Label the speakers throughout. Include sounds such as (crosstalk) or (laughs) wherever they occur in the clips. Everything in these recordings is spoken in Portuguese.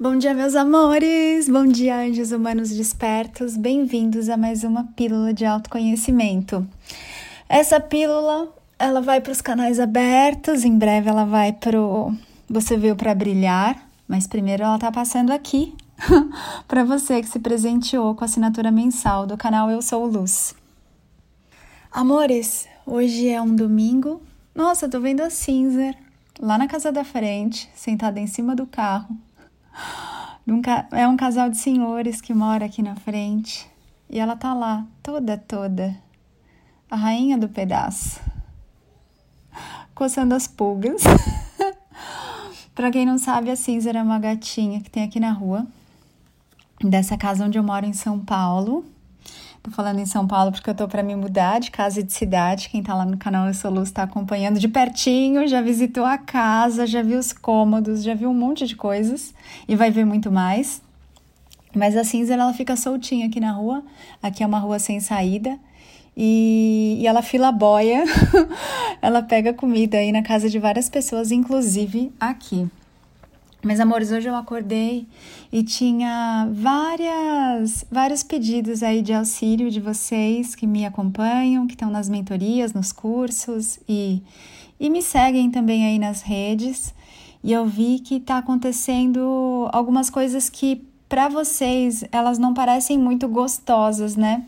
Speaker 1: Bom dia, meus amores! Bom dia, anjos humanos despertos! Bem-vindos a mais uma pílula de autoconhecimento. Essa pílula, ela vai para os canais abertos, em breve ela vai pro Você Veio para Brilhar, mas primeiro ela tá passando aqui (laughs) para você que se presenteou com a assinatura mensal do canal Eu Sou Luz. Amores, hoje é um domingo. Nossa, tô vendo a Cinzer lá na casa da frente, sentada em cima do carro é um casal de senhores que mora aqui na frente. E ela tá lá, toda, toda. A rainha do pedaço. Coçando as pulgas. (laughs) Para quem não sabe, a Cinzer é uma gatinha que tem aqui na rua. Dessa casa onde eu moro em São Paulo. Tô falando em São Paulo porque eu tô para me mudar de casa e de cidade. Quem tá lá no canal Eu Sou Luz tá acompanhando de pertinho, já visitou a casa, já viu os cômodos, já viu um monte de coisas e vai ver muito mais. Mas a cinza ela fica soltinha aqui na rua. Aqui é uma rua sem saída. E, e ela fila boia, (laughs) ela pega comida aí na casa de várias pessoas, inclusive aqui. Mas, amores, hoje eu acordei e tinha várias, vários pedidos aí de auxílio de vocês que me acompanham, que estão nas mentorias, nos cursos e, e me seguem também aí nas redes. E eu vi que está acontecendo algumas coisas que para vocês elas não parecem muito gostosas, né?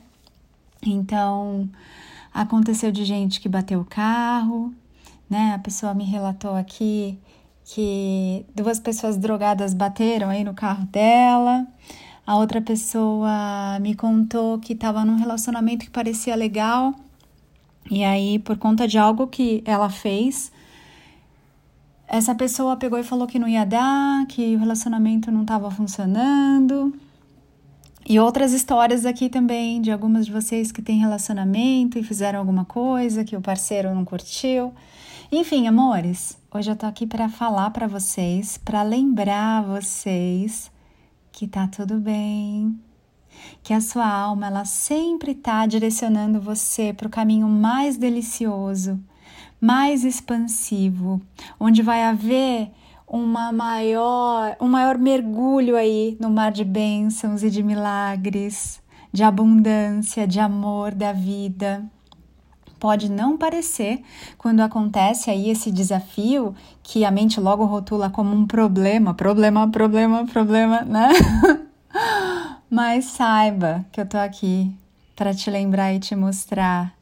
Speaker 1: Então, aconteceu de gente que bateu o carro, né? A pessoa me relatou aqui que duas pessoas drogadas bateram aí no carro dela. A outra pessoa me contou que estava num relacionamento que parecia legal. E aí, por conta de algo que ela fez, essa pessoa pegou e falou que não ia dar, que o relacionamento não estava funcionando. E outras histórias aqui também de algumas de vocês que têm relacionamento e fizeram alguma coisa que o parceiro não curtiu. Enfim, amores, hoje eu tô aqui para falar para vocês, para lembrar vocês que tá tudo bem, que a sua alma ela sempre tá direcionando você para o caminho mais delicioso, mais expansivo, onde vai haver uma maior, um maior mergulho aí no mar de bênçãos e de milagres, de abundância, de amor da vida pode não parecer quando acontece aí esse desafio que a mente logo rotula como um problema, problema, problema, problema, né? (laughs) Mas saiba que eu tô aqui para te lembrar e te mostrar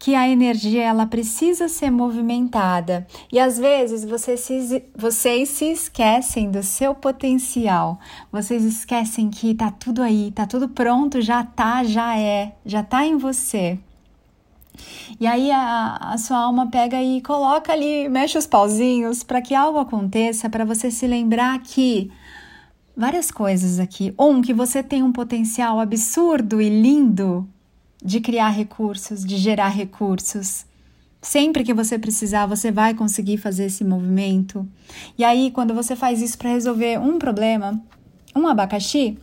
Speaker 1: que a energia ela precisa ser movimentada e às vezes você se, vocês se esquecem do seu potencial, vocês esquecem que tá tudo aí, tá tudo pronto, já tá, já é, já tá em você. E aí a, a sua alma pega e coloca ali, mexe os pauzinhos para que algo aconteça, para você se lembrar que várias coisas aqui. Um, que você tem um potencial absurdo e lindo de criar recursos, de gerar recursos. Sempre que você precisar, você vai conseguir fazer esse movimento. E aí, quando você faz isso para resolver um problema, um abacaxi,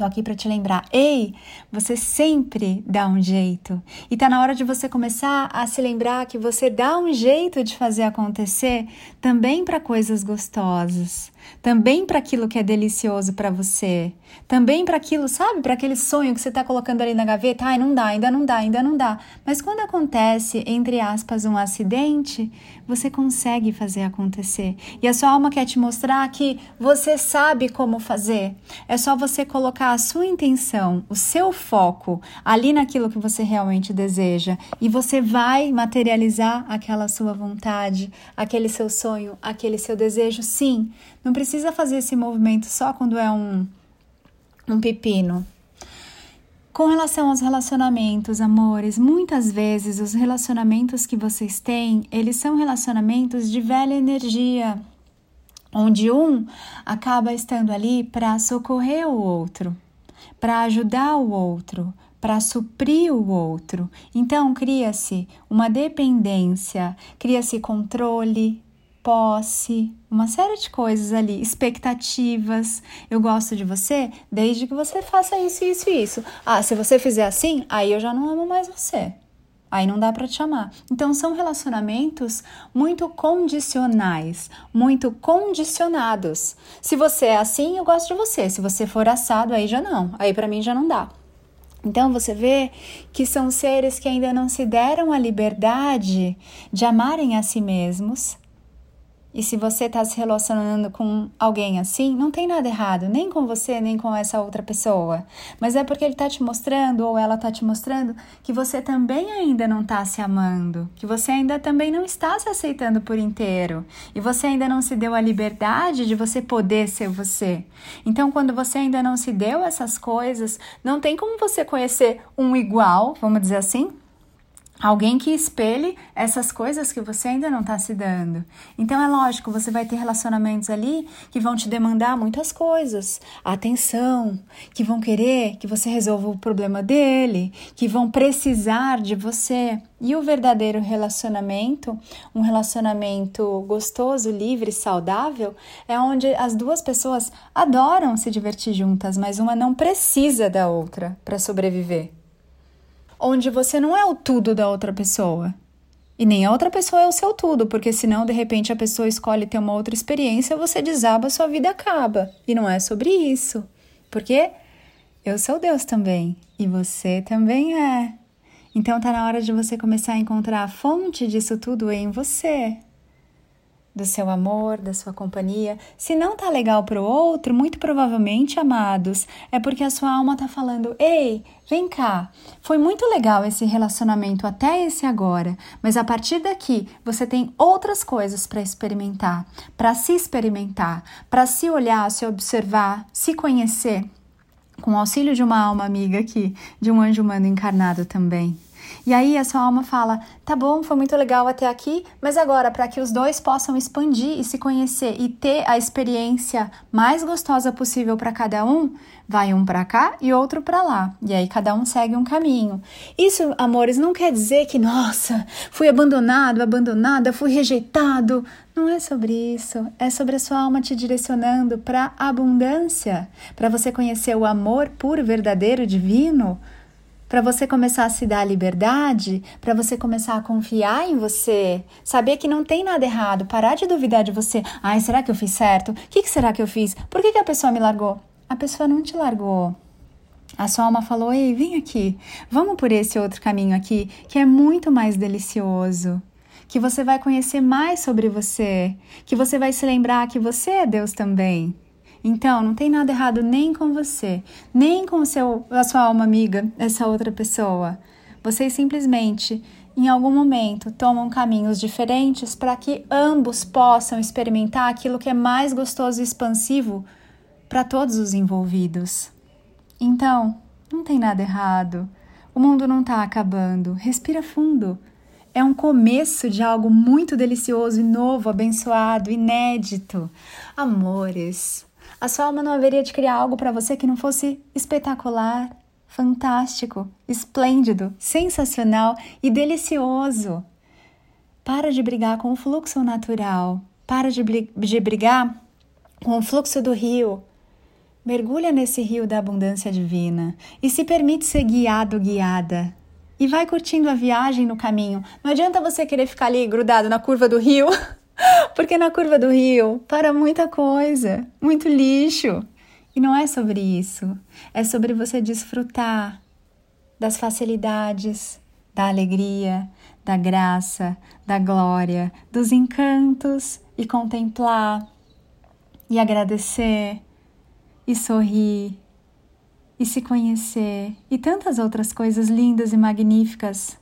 Speaker 1: Tô aqui para te lembrar, ei, você sempre dá um jeito. E tá na hora de você começar a se lembrar que você dá um jeito de fazer acontecer também para coisas gostosas, também para aquilo que é delicioso para você, também para aquilo, sabe, para aquele sonho que você tá colocando ali na gaveta, ai, não dá, ainda não dá, ainda não dá. Mas quando acontece, entre aspas, um acidente, você consegue fazer acontecer. E a sua alma quer te mostrar que você sabe como fazer. É só você colocar a sua intenção, o seu foco ali naquilo que você realmente deseja e você vai materializar aquela sua vontade, aquele seu sonho, aquele seu desejo. Sim, não precisa fazer esse movimento só quando é um, um pepino. Com relação aos relacionamentos, amores, muitas vezes os relacionamentos que vocês têm, eles são relacionamentos de velha energia, onde um acaba estando ali para socorrer o outro, para ajudar o outro, para suprir o outro. Então cria-se uma dependência, cria-se controle, posse, uma série de coisas ali, expectativas. Eu gosto de você desde que você faça isso, isso e isso. Ah, se você fizer assim, aí eu já não amo mais você. Aí não dá para te amar. Então são relacionamentos muito condicionais, muito condicionados. Se você é assim, eu gosto de você. Se você for assado, aí já não. Aí para mim já não dá. Então você vê que são seres que ainda não se deram a liberdade de amarem a si mesmos e se você está se relacionando com alguém assim, não tem nada errado, nem com você, nem com essa outra pessoa. Mas é porque ele está te mostrando, ou ela está te mostrando, que você também ainda não está se amando, que você ainda também não está se aceitando por inteiro. E você ainda não se deu a liberdade de você poder ser você. Então, quando você ainda não se deu essas coisas, não tem como você conhecer um igual, vamos dizer assim, Alguém que espelhe essas coisas que você ainda não está se dando. Então é lógico, você vai ter relacionamentos ali que vão te demandar muitas coisas, atenção, que vão querer que você resolva o problema dele, que vão precisar de você. E o verdadeiro relacionamento, um relacionamento gostoso, livre, saudável, é onde as duas pessoas adoram se divertir juntas, mas uma não precisa da outra para sobreviver onde você não é o tudo da outra pessoa. E nem a outra pessoa é o seu tudo, porque senão de repente a pessoa escolhe ter uma outra experiência, você desaba, sua vida acaba. E não é sobre isso. Porque eu sou Deus também e você também é. Então tá na hora de você começar a encontrar a fonte disso tudo em você do seu amor, da sua companhia. Se não tá legal para o outro, muito provavelmente, amados, é porque a sua alma tá falando: "Ei, vem cá. Foi muito legal esse relacionamento até esse agora, mas a partir daqui você tem outras coisas para experimentar, para se experimentar, para se olhar, se observar, se conhecer." Com o auxílio de uma alma amiga aqui, de um anjo humano encarnado também. E aí a sua alma fala: tá bom, foi muito legal até aqui, mas agora, para que os dois possam expandir e se conhecer e ter a experiência mais gostosa possível para cada um, vai um para cá e outro para lá. E aí cada um segue um caminho. Isso, amores, não quer dizer que, nossa, fui abandonado, abandonada, fui rejeitado. Não é sobre isso, é sobre a sua alma te direcionando para abundância, para você conhecer o amor puro, verdadeiro, divino para você começar a se dar liberdade, para você começar a confiar em você, saber que não tem nada errado, parar de duvidar de você. Ai, será que eu fiz certo? O que, que será que eu fiz? Por que, que a pessoa me largou? A pessoa não te largou. A sua alma falou: Ei, vem aqui, vamos por esse outro caminho aqui, que é muito mais delicioso. Que você vai conhecer mais sobre você, que você vai se lembrar que você é Deus também, então, não tem nada errado nem com você, nem com seu, a sua alma amiga, essa outra pessoa. Vocês simplesmente, em algum momento, tomam caminhos diferentes para que ambos possam experimentar aquilo que é mais gostoso e expansivo para todos os envolvidos. Então, não tem nada errado. O mundo não está acabando. Respira fundo. É um começo de algo muito delicioso e novo, abençoado, inédito. Amores, a sua alma não haveria de criar algo para você que não fosse espetacular, fantástico, esplêndido, sensacional e delicioso. Para de brigar com o fluxo natural. Para de, de brigar com o fluxo do rio. Mergulha nesse rio da abundância divina e se permite ser guiado, guiada. E vai curtindo a viagem no caminho. Não adianta você querer ficar ali grudado na curva do rio (laughs) Porque na curva do rio para muita coisa, muito lixo. E não é sobre isso. É sobre você desfrutar das facilidades, da alegria, da graça, da glória, dos encantos e contemplar e agradecer e sorrir e se conhecer e tantas outras coisas lindas e magníficas.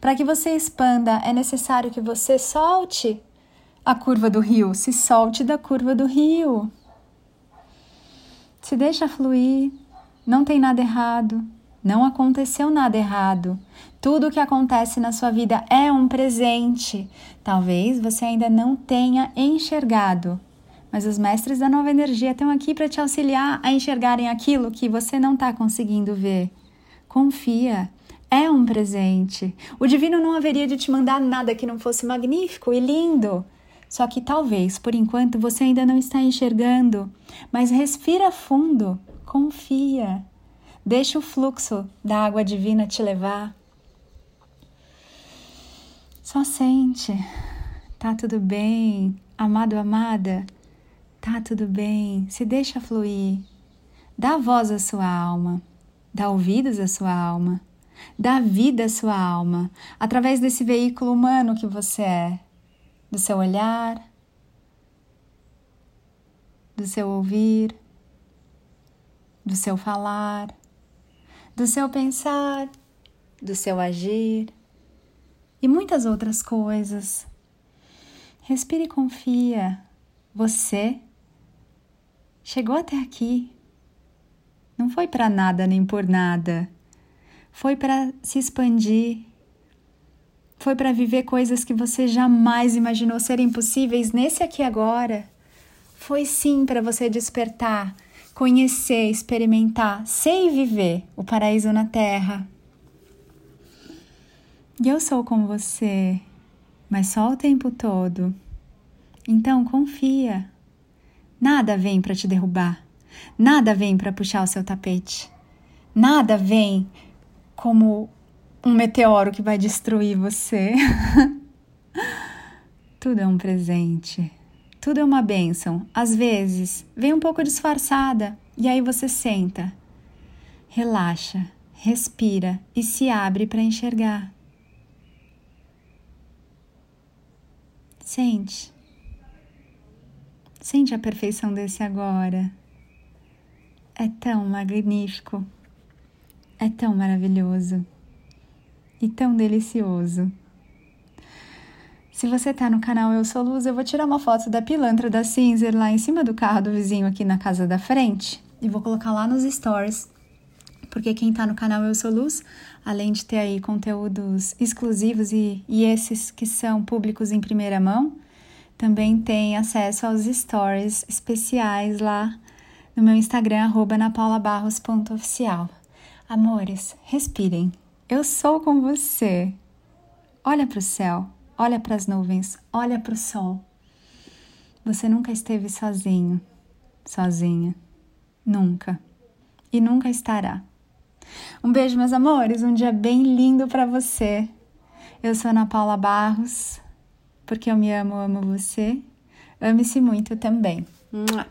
Speaker 1: Para que você expanda, é necessário que você solte a curva do rio, se solte da curva do rio. Se deixa fluir, não tem nada errado, não aconteceu nada errado. Tudo o que acontece na sua vida é um presente. Talvez você ainda não tenha enxergado, mas os mestres da nova energia estão aqui para te auxiliar a enxergarem aquilo que você não está conseguindo ver. Confia, é um presente. O divino não haveria de te mandar nada que não fosse magnífico e lindo. Só que talvez, por enquanto, você ainda não está enxergando, mas respira fundo, confia. Deixa o fluxo da água divina te levar. Só sente. Tá tudo bem. Amado, amada, tá tudo bem. Se deixa fluir. Dá voz à sua alma. Dá ouvidos à sua alma. Dá vida à sua alma através desse veículo humano que você é, do seu olhar, do seu ouvir, do seu falar, do seu pensar, do seu agir e muitas outras coisas. Respire e confia. Você chegou até aqui. Não foi para nada nem por nada. Foi para se expandir. Foi para viver coisas que você jamais imaginou serem possíveis nesse aqui agora. Foi sim para você despertar, conhecer, experimentar, ser e viver o paraíso na terra. E eu sou com você, mas só o tempo todo. Então confia. Nada vem para te derrubar. Nada vem para puxar o seu tapete. Nada vem como um meteoro que vai destruir você. (laughs) Tudo é um presente. Tudo é uma bênção. Às vezes, vem um pouco disfarçada e aí você senta, relaxa, respira e se abre para enxergar. Sente. Sente a perfeição desse agora. É tão magnífico. É tão maravilhoso. E tão delicioso. Se você tá no canal Eu Sou Luz, eu vou tirar uma foto da pilantra da Cinzer lá em cima do carro do vizinho aqui na casa da frente e vou colocar lá nos stories. Porque quem tá no canal Eu Sou Luz, além de ter aí conteúdos exclusivos e, e esses que são públicos em primeira mão, também tem acesso aos stories especiais lá no meu Instagram, napaulabarros.oficial. Amores, respirem. Eu sou com você. Olha para o céu olha para as nuvens, olha para o sol. Você nunca esteve sozinho, sozinha. Nunca. E nunca estará. Um beijo, meus amores. Um dia bem lindo para você. Eu sou Ana Paula Barros. Porque eu me amo, amo você. Ame-se muito também. Mua.